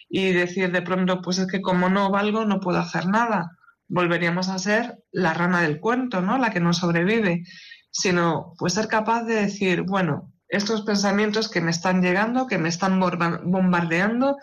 y decir de pronto, pues es que como no valgo, no puedo hacer nada. Volveríamos a ser la rana del cuento, ¿no? La que no sobrevive. Sino, pues ser capaz de decir, bueno, estos pensamientos que me están llegando, que me están bombardeando,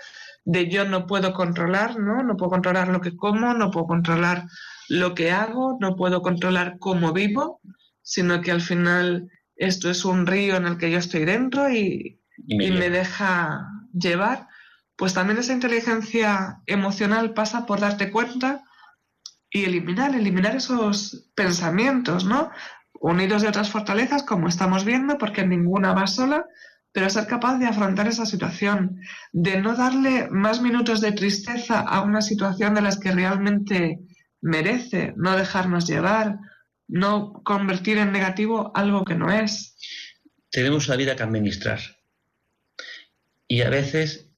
de yo no puedo controlar, ¿no? No puedo controlar lo que como, no puedo controlar lo que hago, no puedo controlar cómo vivo, sino que al final esto es un río en el que yo estoy dentro y, me, deja llevar, pues también esa inteligencia emocional pasa por darte cuenta y eliminar, eliminar esos pensamientos, ¿no? Unidos de otras fortalezas, como estamos viendo, porque ninguna va sola, pero ser capaz de afrontar esa situación, de no darle más minutos de tristeza a una situación de las que realmente merece, no dejarnos llevar, no convertir en negativo algo que no es. Tenemos la vida que administrar. Y a veces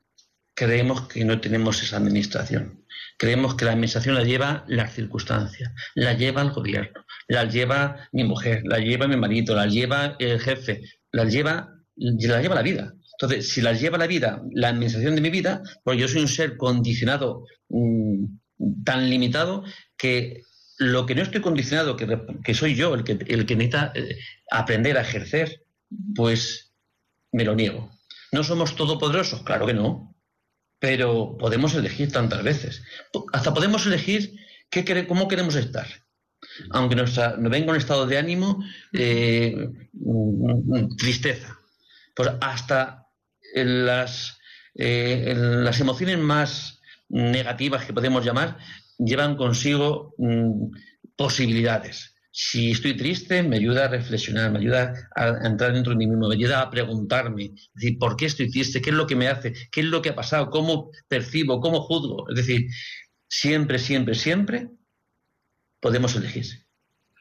creemos que no tenemos esa administración. Creemos que la administración la lleva las circunstancias, la lleva el gobierno, la lleva mi mujer, la lleva mi marido, la lleva el jefe, la lleva, la lleva la vida. Entonces, si la lleva la vida, la administración de mi vida, pues yo soy un ser condicionado mm, tan limitado que lo que no estoy condicionado, que, soy yo el que, el que necesita eh, aprender a ejercer, pues me lo niego. ¿No somos todopoderosos? Claro que no. Pero podemos elegir tantas veces. Hasta podemos elegir qué, cómo queremos estar. Aunque nos, venga un estado de ánimo, eh, tristeza. Pues hasta las, eh, las emociones más negativas que podemos llamar, llevan consigo mm, posibilidades. Si estoy triste, me ayuda a reflexionar, me ayuda a entrar dentro de mí mismo, me ayuda a preguntarme, decir, ¿por qué estoy triste? ¿Qué es lo que me hace? ¿Qué es lo que ha pasado? ¿Cómo percibo? ¿Cómo juzgo? Es decir, siempre, siempre, siempre podemos elegir.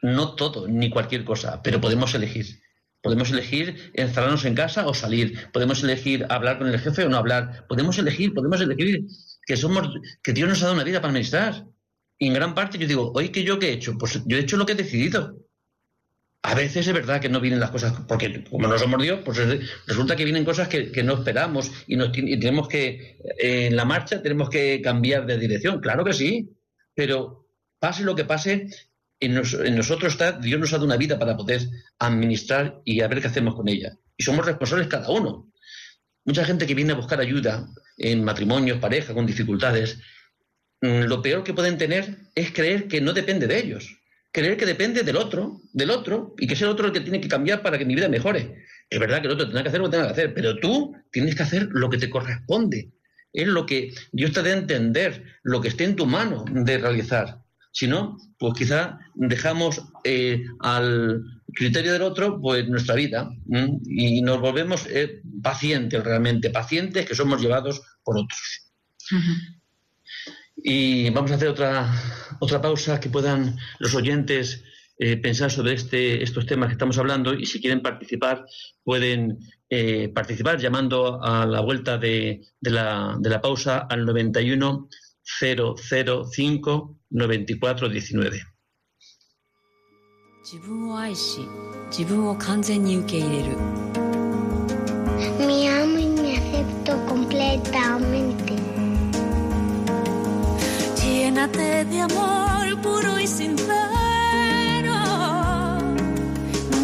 No todo, ni cualquier cosa, pero podemos elegir. Podemos elegir encerrarnos en casa o salir. Podemos elegir hablar con el jefe o no hablar. Podemos elegir, podemos elegir que somos, que Dios nos ha dado una vida para administrar. Y en gran parte yo digo, oye, ¿qué yo qué he hecho? Pues yo he hecho lo que he decidido. A veces es verdad que no vienen las cosas, porque como no somos Dios, pues resulta que vienen cosas que, no esperamos y, nos, y tenemos que, en la marcha, tenemos que cambiar de dirección. Claro que sí, pero pase lo que pase, en, nosotros está, Dios nos ha dado una vida para poder administrar y a ver qué hacemos con ella. Y somos responsables cada uno. Mucha gente que viene a buscar ayuda en matrimonios, pareja, con dificultades, mm, lo peor que pueden tener es creer que no depende de ellos. Creer que depende del otro, del otro, y que es el otro el que tiene que cambiar para que mi vida mejore. Es verdad que el otro tendrá que hacer lo que tenga que hacer, pero tú tienes que hacer lo que te corresponde. Es lo que Dios te dé a entender, lo que esté en tu mano de realizar. Si no, pues quizá dejamos eh, al criterio del otro pues nuestra vida y nos volvemos eh, pacientes realmente, pacientes que somos llevados por otros. Y vamos a hacer otra, otra pausa que puedan los oyentes eh, pensar sobre este, estos temas que estamos hablando y si quieren participar pueden participar llamando a la vuelta de, de, la, de la pausa al 91 005 9419自分を愛し自分を完全に受け入れる Me amo y me acepto completamente. Llénate de amor puro y sincero.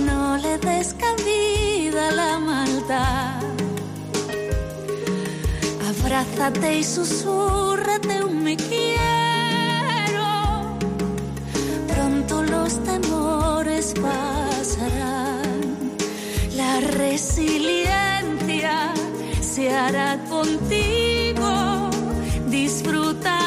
No le des cabida a la maldad. Abrázate y susurrate un me quiero. Pronto los temores pasarán. La resiliencia se hará contigo. Disfrutarás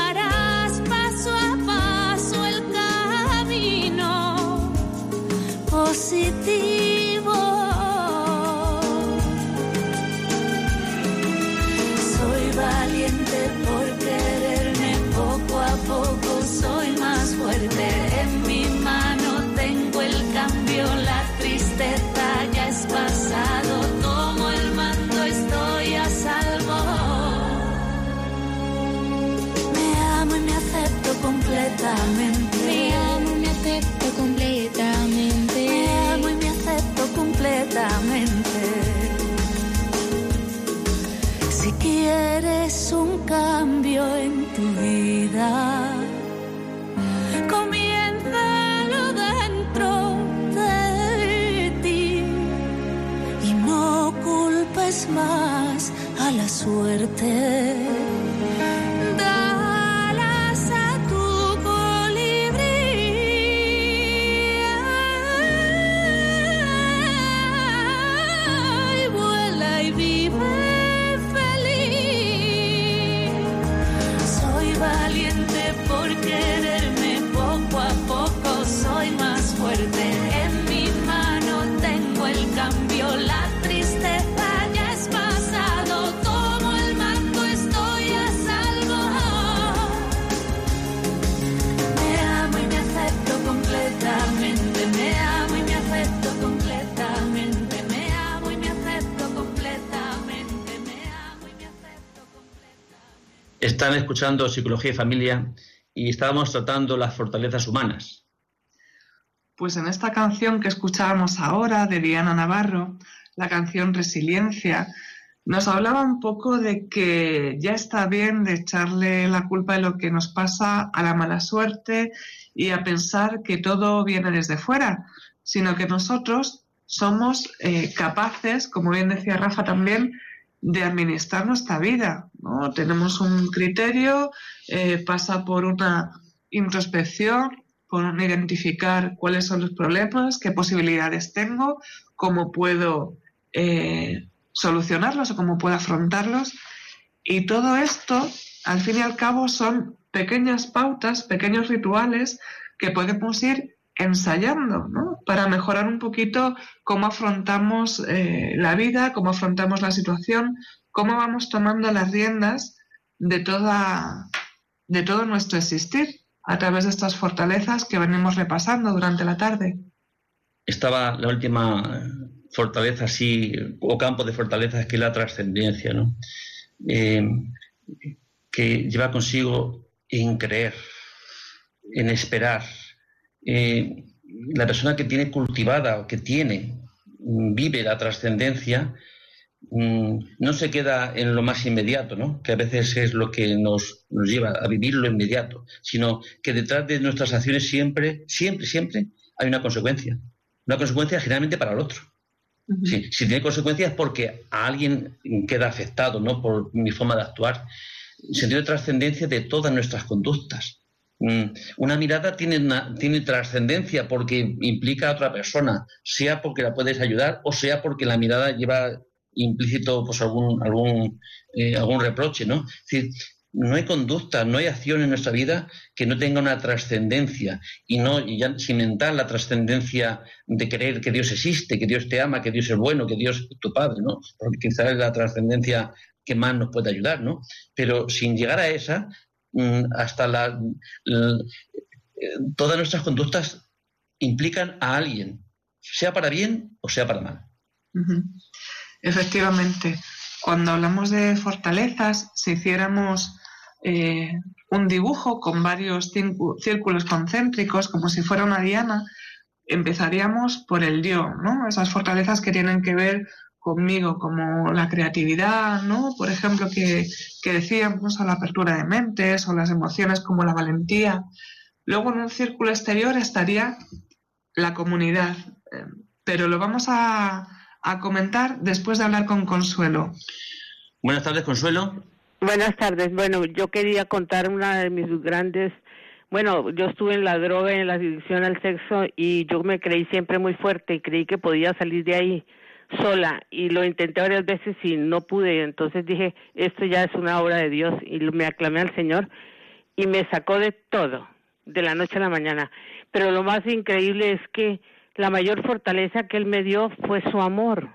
Están escuchando Psicología y Familia y estábamos tratando las fortalezas humanas. Pues en esta canción que escuchábamos ahora de Diana Navarro, la canción Resiliencia, nos hablaba un poco de que ya está bien de echarle la culpa de lo que nos pasa a la mala suerte y a pensar que todo viene desde fuera, sino que nosotros somos eh, capaces, como bien decía Rafa también, de administrar nuestra vida. ¿no? Tenemos un criterio, eh, pasa por una introspección, por identificar cuáles son los problemas, qué posibilidades tengo, cómo puedo eh, solucionarlos o cómo puedo afrontarlos. Y todo esto, al fin y al cabo, son pequeñas pautas, pequeños rituales que podemos ir ensayando, ¿no? Para mejorar un poquito cómo afrontamos eh, la vida, cómo afrontamos la situación, cómo vamos tomando las riendas de toda, de todo nuestro existir, a través de estas fortalezas que venimos repasando durante la tarde. Estaba la última fortaleza, sí, o campo de fortalezas que es la trascendencia, ¿no? Eh, que lleva consigo en creer, en esperar. Eh, la persona que tiene cultivada o que tiene, mm, vive la trascendencia, mm, no se queda en lo más inmediato, ¿no? que a veces es lo que nos, nos, lleva a vivir lo inmediato, sino que detrás de nuestras acciones siempre, siempre, siempre hay una consecuencia. Una consecuencia generalmente para el otro. si tiene consecuencias porque a alguien queda afectado ¿no? por mi forma de actuar. Sentido de trascendencia de todas nuestras conductas. Mm, una mirada tiene, tiene trascendencia porque implica a otra persona, sea porque la puedes ayudar o sea porque la mirada lleva implícito pues, algún, algún, eh, algún reproche. ¿no? Decir, no hay conducta, no hay acción en nuestra vida que no tenga una trascendencia y no y ya cimentar la trascendencia de creer que Dios existe, que Dios te ama, que Dios es bueno, que Dios es tu Padre, ¿no? Porque quizás es la trascendencia que más nos puede ayudar, ¿no? Pero sin llegar a esa, hasta la, todas nuestras conductas implican a alguien, sea para bien o sea para mal. Efectivamente, cuando hablamos de fortalezas, si hiciéramos eh, un dibujo con varios círculos concéntricos, como si fuera una diana, empezaríamos por el yo, ¿no? Esas fortalezas que tienen que ver conmigo, como la creatividad, ¿no? Por ejemplo, que, que decíamos, a la apertura de mentes, o las emociones como la valentía. Luego en un círculo exterior estaría la comunidad, eh, pero lo vamos a, a comentar después de hablar con Consuelo. Buenas tardes, Consuelo. Buenas tardes. Bueno, yo quería contar una de mis grandes bueno, yo estuve en la droga, en la adicción al sexo y yo me creí siempre muy fuerte y creí que podía salir de ahí sola y lo intenté varias veces y no pude. Entonces dije, esto ya es una obra de Dios y me aclamé al Señor y me sacó de todo, de la noche a la mañana. Pero lo más increíble es que la mayor fortaleza que Él me dio fue su amor.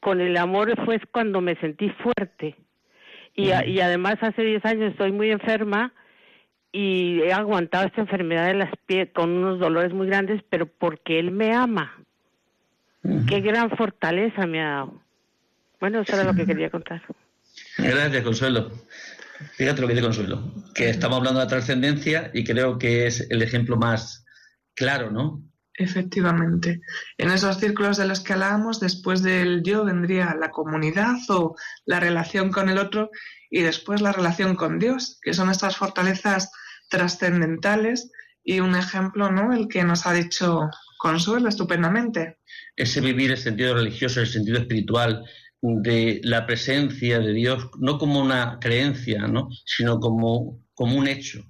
Con el amor fue cuando me sentí fuerte. Y, y además hace 10 años estoy muy enferma y he aguantado esta enfermedad de las pies con unos dolores muy grandes, pero porque Él me ama. Qué gran fortaleza me ha dado. Bueno, eso era lo que quería contar. Gracias, Consuelo. Fíjate lo que dice Consuelo, que estamos hablando de trascendencia y creo que es el ejemplo más claro, ¿no? Efectivamente. En esos círculos de los que hablábamos, después del yo vendría la comunidad o la relación con el otro y después la relación con Dios, que son estas fortalezas trascendentales y un ejemplo, ¿no? El que nos ha dicho Consuelo estupendamente ese vivir el sentido religioso, el sentido espiritual de la presencia de Dios, no como una creencia, ¿no? sino como, como un hecho,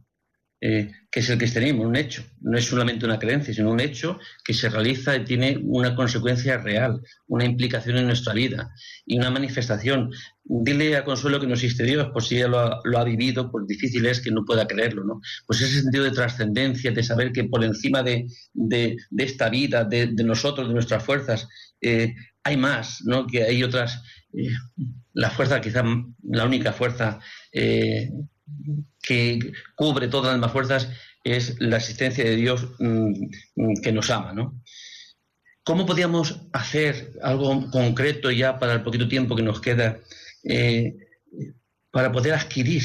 eh, que es el tenemos, un hecho. No es solamente una creencia, sino un hecho que se realiza y tiene una consecuencia real, una implicación en nuestra vida y una manifestación. Dile a Consuelo que no existe Dios, por si ella lo ha, vivido, pues difícil es que no pueda creerlo, ¿no? Pues ese sentido de trascendencia, de saber que por encima de, esta vida, de, nosotros, de nuestras fuerzas, eh, hay más, ¿no? Que hay otras, eh, la fuerza, quizá la única fuerza que cubre todas las fuerzas es la existencia de Dios mm, que nos ama, ¿no? ¿Cómo podríamos hacer algo concreto ya para el poquito tiempo que nos queda eh, para poder adquirir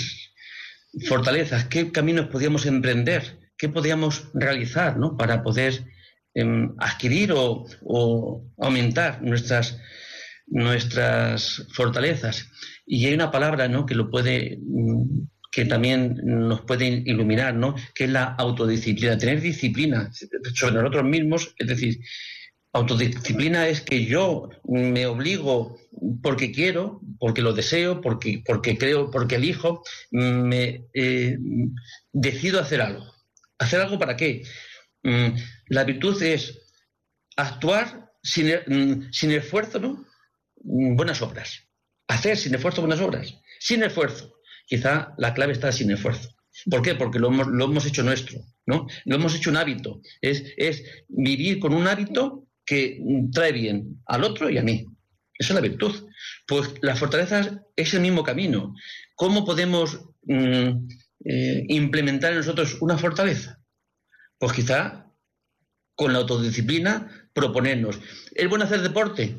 fortalezas? ¿Qué caminos podríamos emprender? ¿Qué podríamos realizar ¿no? para poder em, adquirir o, aumentar nuestras, nuestras fortalezas? Y hay una palabra ¿no? que lo puede mm, que también nos puede iluminar, ¿no? Que es la autodisciplina, tener disciplina sobre nosotros mismos, es decir, autodisciplina es que yo me obligo porque quiero, porque lo deseo, porque, porque creo, porque elijo, me eh, decido hacer algo. ¿Hacer algo para qué? Mm, la virtud es actuar sin, mm, sin esfuerzo, ¿no? Mm, buenas obras. Hacer sin esfuerzo buenas obras. Sin esfuerzo quizá la clave está sin esfuerzo. ¿Por qué? Porque lo hemos, hecho nuestro, ¿no? Lo hemos hecho un hábito. Es, es vivir con un hábito que trae bien al otro y a mí. Esa es la virtud. Pues la fortaleza es el mismo camino. ¿Cómo podemos mm, eh, implementar en nosotros una fortaleza? Pues quizá con la autodisciplina proponernos. ¿Es bueno hacer deporte?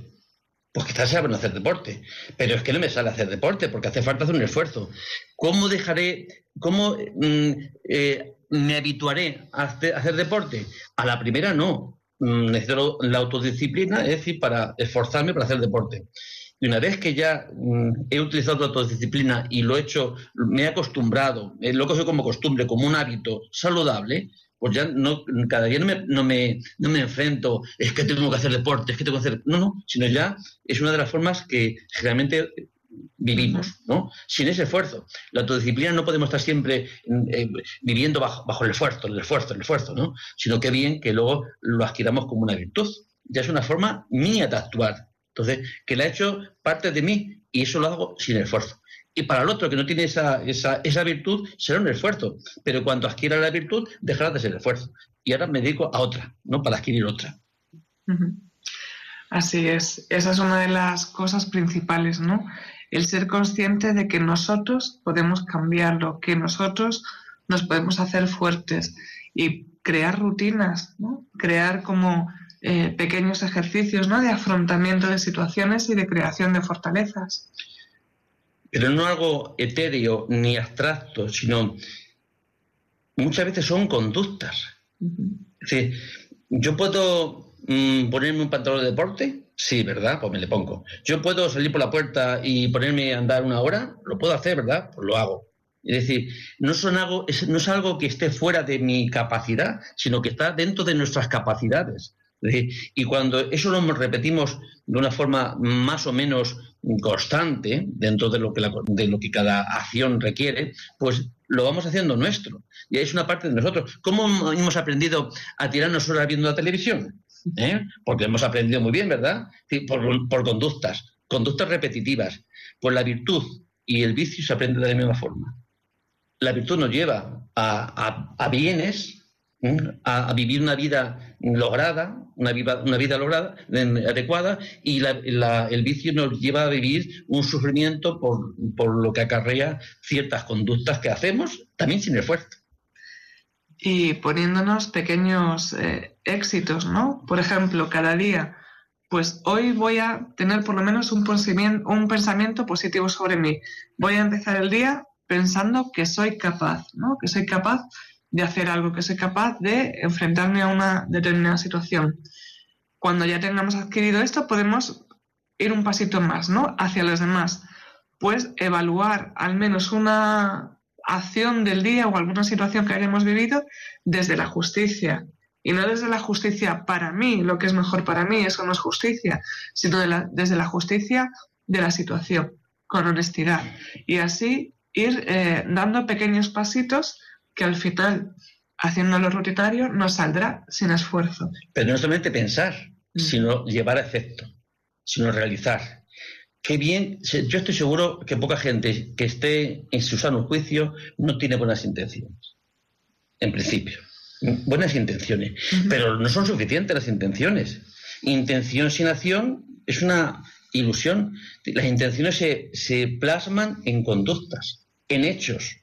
Pues quizás sea bueno hacer deporte, pero es que no me sale hacer deporte porque hace falta hacer un esfuerzo. ¿Cómo dejaré, cómo mm, eh, me habituaré a hacer, deporte? A la primera no. Mm, necesito la autodisciplina, es decir, para esforzarme para hacer deporte. Y una vez que ya mm, he utilizado la autodisciplina y lo he hecho, me he acostumbrado, eh, lo he cogido como costumbre, como un hábito saludable, pues ya no, cada día no me, no, me, no me enfrento, es que tengo que hacer deporte, es que tengo que hacer. No, no, sino ya es una de las formas que generalmente vivimos, ¿no? Sin ese esfuerzo. La autodisciplina no podemos estar siempre eh, viviendo bajo, bajo el esfuerzo, el esfuerzo, el esfuerzo, ¿no? Sino que bien que luego lo adquiramos como una virtud. Ya es una forma mía de actuar. Entonces, que la he hecho parte de mí y eso lo hago sin esfuerzo. Y para el otro que no tiene esa, esa, esa virtud, será un esfuerzo. Pero cuando adquiera la virtud, dejará de ser esfuerzo. Y ahora me dedico a otra, ¿no? Para adquirir otra. Así es. Esa es una de las cosas principales, ¿no? El ser consciente de que nosotros podemos cambiarlo, que nosotros nos podemos hacer fuertes y crear rutinas, ¿no? Crear como eh, pequeños ejercicios, ¿no? De afrontamiento de situaciones y de creación de fortalezas pero no algo etéreo ni abstracto, sino muchas veces son conductas. yo puedo mm, ponerme un pantalón de deporte, sí, ¿verdad? Pues me le pongo. Yo puedo salir por la puerta y ponerme a andar una hora, lo puedo hacer, ¿verdad? Pues lo hago. Es decir, no, son algo, no es algo que esté fuera de mi capacidad, sino que está dentro de nuestras capacidades. Y cuando eso lo repetimos de una forma más o menos constante dentro de lo que, de lo que cada acción requiere, pues lo vamos haciendo nuestro. Y es una parte de nosotros. ¿Cómo hemos aprendido a tirarnos horas viendo la televisión? ¿Eh? Porque hemos aprendido muy bien, ¿verdad? por, conductas, conductas repetitivas. Pues la virtud y el vicio se aprenden de la misma forma. La virtud nos lleva a bienes a, vivir una vida lograda, una una vida lograda, adecuada, y el vicio nos lleva a vivir un sufrimiento por, lo que acarrea ciertas conductas que hacemos, también sin esfuerzo. Y poniéndonos pequeños eh, éxitos, ¿no? Por ejemplo, cada día, pues hoy voy a tener por lo menos un un pensamiento positivo sobre mí. Voy a empezar el día pensando que soy capaz, ¿no? Que soy capaz de hacer algo, que soy capaz de enfrentarme a una determinada situación. Cuando ya tengamos adquirido esto, podemos ir un pasito más, ¿no? Hacia los demás. Pues evaluar al menos una acción del día o alguna situación que hayamos vivido desde la justicia. Y no desde la justicia para mí, lo que es mejor para mí, eso no es justicia, sino desde la justicia de la situación, con honestidad. Y así ir eh, dando pequeños pasitos que al final, haciéndolo rutinario, nos saldrá sin esfuerzo. Pero no solamente pensar, mm. sino llevar a efecto, sino realizar. Qué bien, yo estoy seguro que poca gente que esté en su sano juicio no tiene buenas intenciones, en principio. Buenas intenciones, pero no son suficientes las intenciones. Intención sin acción es una ilusión. Las intenciones se, se plasman en conductas, en hechos.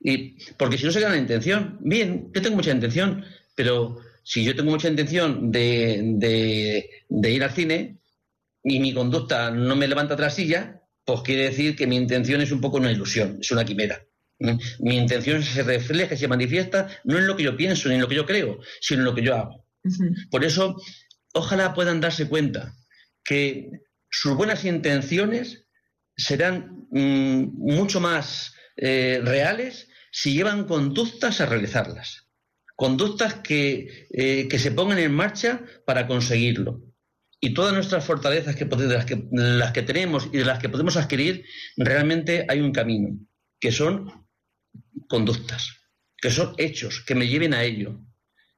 Y, porque si no se gana la intención, bien, yo tengo mucha intención, pero si yo tengo mucha intención de, ir al cine y mi conducta no me levanta tras silla, pues quiere decir que mi intención es un poco una ilusión, es una quimera. Mi intención se refleja, se manifiesta, no en lo que yo pienso ni en lo que yo creo, sino en lo que yo hago. Por eso, ojalá puedan darse cuenta que sus buenas intenciones serán mm, mucho más eh, reales si llevan conductas a realizarlas. Conductas que, eh, que se pongan en marcha para conseguirlo. Y todas nuestras fortalezas que, de las que, tenemos y de las que podemos adquirir, realmente hay un camino, que son conductas, que son hechos, que me lleven a ello.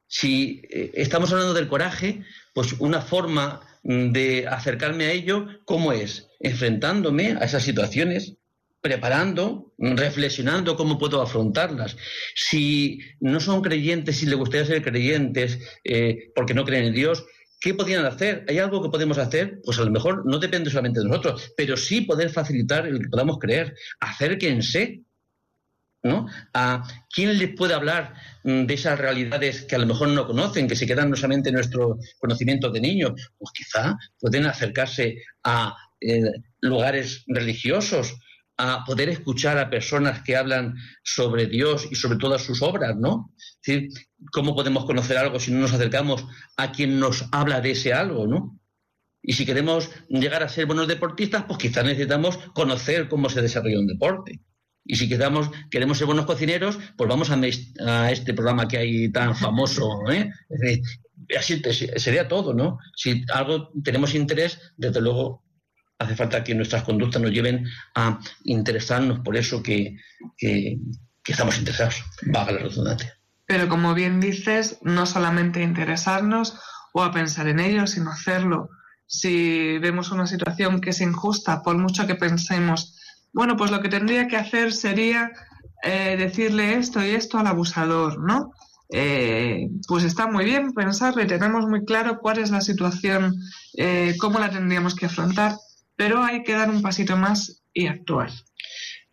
Si eh, estamos hablando del coraje, pues una forma de acercarme a ello, ¿cómo es? Enfrentándome a esas situaciones, preparando, reflexionando cómo puedo afrontarlas. Si no son creyentes, si les gustaría ser creyentes eh, porque no creen en Dios, ¿qué podrían hacer? ¿Hay algo que podemos hacer? Pues a lo mejor no depende solamente de nosotros, pero sí poder facilitar el que podamos creer. Acérquense. ¿no? ¿A quién les puede hablar mm, de esas realidades que a lo mejor no conocen, que se quedan no solamente en nuestro conocimiento de niños? Pues quizá pueden acercarse a eh, lugares religiosos, a poder escuchar a personas que hablan sobre Dios y sobre todas sus obras, ¿no? Es decir, ¿cómo podemos conocer algo si no nos acercamos a quien nos habla de ese algo, ¿no? Y si queremos llegar a ser buenos deportistas, pues quizás necesitamos conocer cómo se desarrolla un deporte. Y si queremos, ser buenos cocineros, pues vamos a, este programa que hay tan famoso. ¿eh? Así sería todo, ¿no? Si algo tenemos interés, desde luego hace falta que nuestras conductas nos lleven a interesarnos por eso que, estamos interesados. Vaga la redundancia. Pero como bien dices, no solamente interesarnos o a pensar en ello, sino hacerlo si vemos una situación que es injusta, por mucho que pensemos, bueno, pues lo que tendría que hacer sería eh, decirle esto y esto al abusador, ¿no? Eh, pues está muy bien pensarlo y tenemos muy claro cuál es la situación, eh, cómo la tendríamos que afrontar, pero hay que dar un pasito más y actuar.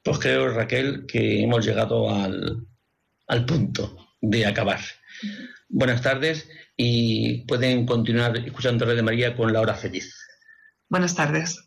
Pues creo, Raquel, que hemos llegado al, al punto de acabar. Buenas tardes y pueden continuar escuchando Radio María con la hora feliz. Buenas tardes.